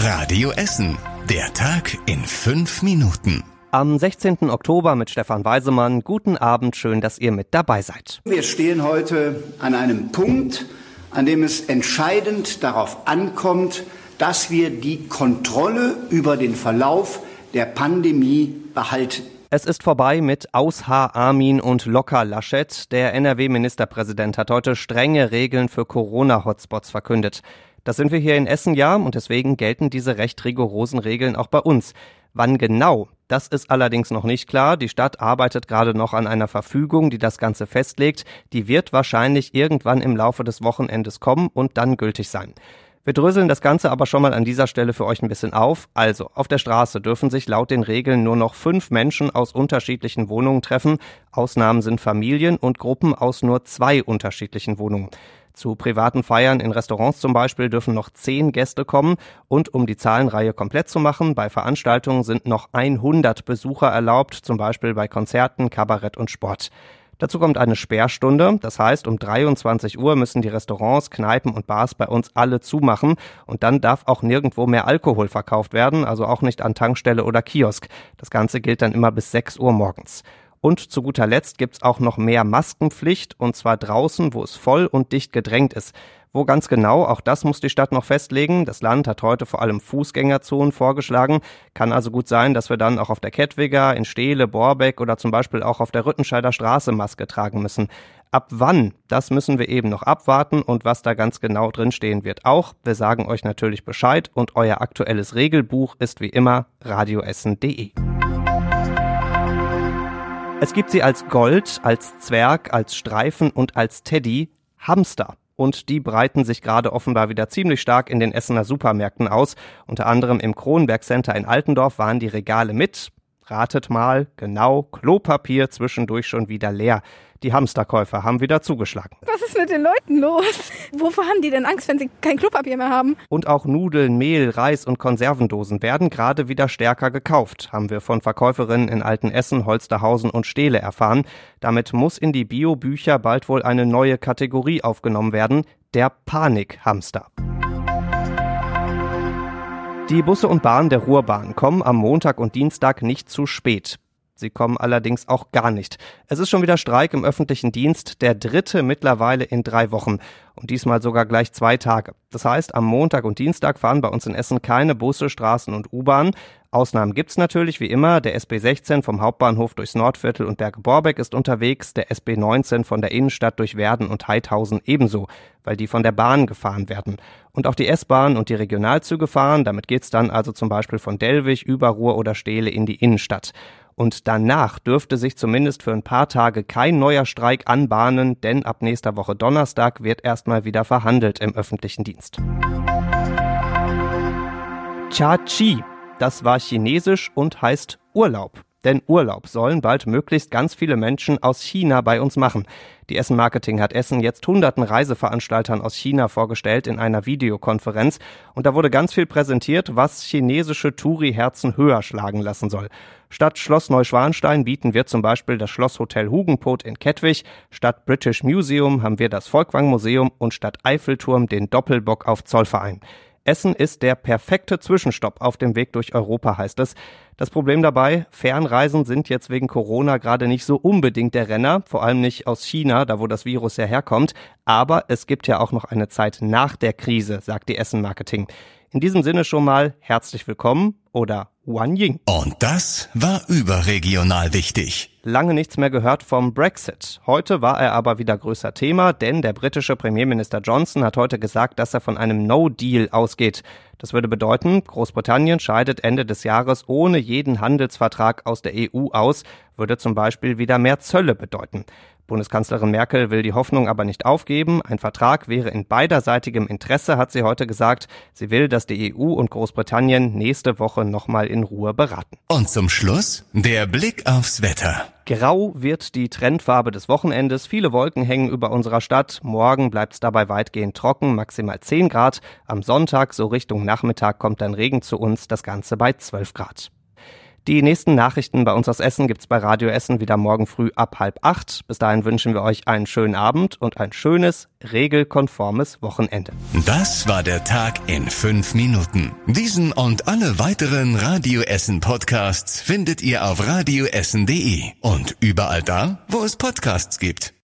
Radio Essen. Der Tag in fünf Minuten. Am 16. Oktober mit Stefan Weisemann. Guten Abend, schön, dass ihr mit dabei seid. Wir stehen heute an einem Punkt, an dem es entscheidend darauf ankommt, dass wir die Kontrolle über den Verlauf der Pandemie behalten. Es ist vorbei mit Aus-H. Armin und Locker Laschet. Der NRW-Ministerpräsident hat heute strenge Regeln für Corona-Hotspots verkündet. Das sind wir hier in Essen ja und deswegen gelten diese recht rigorosen Regeln auch bei uns. Wann genau? Das ist allerdings noch nicht klar. Die Stadt arbeitet gerade noch an einer Verfügung, die das Ganze festlegt. Die wird wahrscheinlich irgendwann im Laufe des Wochenendes kommen und dann gültig sein. Wir dröseln das Ganze aber schon mal an dieser Stelle für euch ein bisschen auf. Also, auf der Straße dürfen sich laut den Regeln nur noch fünf Menschen aus unterschiedlichen Wohnungen treffen. Ausnahmen sind Familien und Gruppen aus nur zwei unterschiedlichen Wohnungen. Zu privaten Feiern in Restaurants zum Beispiel dürfen noch zehn Gäste kommen und um die Zahlenreihe komplett zu machen, bei Veranstaltungen sind noch 100 Besucher erlaubt, zum Beispiel bei Konzerten, Kabarett und Sport. Dazu kommt eine Sperrstunde, das heißt, um 23 Uhr müssen die Restaurants, Kneipen und Bars bei uns alle zumachen und dann darf auch nirgendwo mehr Alkohol verkauft werden, also auch nicht an Tankstelle oder Kiosk. Das Ganze gilt dann immer bis 6 Uhr morgens. Und zu guter Letzt gibt's auch noch mehr Maskenpflicht, und zwar draußen, wo es voll und dicht gedrängt ist. Wo ganz genau, auch das muss die Stadt noch festlegen. Das Land hat heute vor allem Fußgängerzonen vorgeschlagen. Kann also gut sein, dass wir dann auch auf der Kettwiger, in Steele, Borbeck oder zum Beispiel auch auf der Rüttenscheider Straße Maske tragen müssen. Ab wann, das müssen wir eben noch abwarten und was da ganz genau drinstehen wird auch. Wir sagen euch natürlich Bescheid und euer aktuelles Regelbuch ist wie immer radioessen.de. Es gibt sie als Gold, als Zwerg, als Streifen und als Teddy, Hamster. Und die breiten sich gerade offenbar wieder ziemlich stark in den Essener Supermärkten aus. Unter anderem im Kronberg Center in Altendorf waren die Regale mit, ratet mal, genau, Klopapier zwischendurch schon wieder leer. Die Hamsterkäufer haben wieder zugeschlagen. Was ist mit den Leuten los? Wovor haben die denn Angst, wenn sie kein Klopapier mehr haben? Und auch Nudeln, Mehl, Reis und Konservendosen werden gerade wieder stärker gekauft, haben wir von Verkäuferinnen in Altenessen, Holsterhausen und Steele erfahren. Damit muss in die Biobücher bald wohl eine neue Kategorie aufgenommen werden, der Panikhamster. Die Busse und Bahnen der Ruhrbahn kommen am Montag und Dienstag nicht zu spät. Sie kommen allerdings auch gar nicht. Es ist schon wieder Streik im öffentlichen Dienst, der dritte mittlerweile in drei Wochen. Und diesmal sogar gleich zwei Tage. Das heißt, am Montag und Dienstag fahren bei uns in Essen keine Busse, Straßen und U-Bahn. Ausnahmen gibt's natürlich, wie immer. Der SB 16 vom Hauptbahnhof durchs Nordviertel und Berge-Borbeck ist unterwegs, der SB 19 von der Innenstadt durch Werden und Heidhausen ebenso, weil die von der Bahn gefahren werden. Und auch die S-Bahn und die Regionalzüge fahren, damit geht's dann also zum Beispiel von Dellwig über Ruhr oder Steele in die Innenstadt. Und danach dürfte sich zumindest für ein paar Tage kein neuer Streik anbahnen, denn ab nächster Woche Donnerstag wird erstmal wieder verhandelt im öffentlichen Dienst. Cha-Chi, das war chinesisch und heißt Urlaub. Denn Urlaub sollen bald möglichst ganz viele Menschen aus China bei uns machen. Die Essen Marketing hat Essen jetzt hunderten Reiseveranstaltern aus China vorgestellt in einer Videokonferenz und da wurde ganz viel präsentiert, was chinesische Touri-Herzen höher schlagen lassen soll. Statt Schloss Neuschwanstein bieten wir zum Beispiel das Schlosshotel Hugenpot in Kettwig, statt British Museum haben wir das Volkwang Museum und statt Eiffelturm den Doppelbock auf Zollverein. Essen ist der perfekte Zwischenstopp auf dem Weg durch Europa, heißt es. Das Problem dabei, Fernreisen sind jetzt wegen Corona gerade nicht so unbedingt der Renner, vor allem nicht aus China, da wo das Virus ja herkommt. Aber es gibt ja auch noch eine Zeit nach der Krise, sagt die Essen Marketing. In diesem Sinne schon mal herzlich willkommen oder Wan Ying. Und das war überregional wichtig. Lange nichts mehr gehört vom Brexit. Heute war er aber wieder größer Thema, denn der britische Premierminister Johnson hat heute gesagt, dass er von einem No-Deal ausgeht. Das würde bedeuten, Großbritannien scheidet Ende des Jahres ohne jeden Handelsvertrag aus der EU aus, würde zum Beispiel wieder mehr Zölle bedeuten. Bundeskanzlerin Merkel will die Hoffnung aber nicht aufgeben. Ein Vertrag wäre in beiderseitigem Interesse, hat sie heute gesagt. Sie will, dass die EU und Großbritannien nächste Woche nochmal in Ruhe beraten. Und zum Schluss der Blick aufs Wetter. Grau wird die Trendfarbe des Wochenendes. Viele Wolken hängen über unserer Stadt. Morgen bleibt es dabei weitgehend trocken, maximal 10 Grad. Am Sonntag, so Richtung Nachmittag, kommt dann Regen zu uns, das Ganze bei 12 Grad. Die nächsten Nachrichten bei uns aus Essen gibt's bei Radio Essen wieder morgen früh ab halb acht. Bis dahin wünschen wir euch einen schönen Abend und ein schönes, regelkonformes Wochenende. Das war der Tag in fünf Minuten. Diesen und alle weiteren Radio Essen Podcasts findet ihr auf radioessen.de und überall da, wo es Podcasts gibt.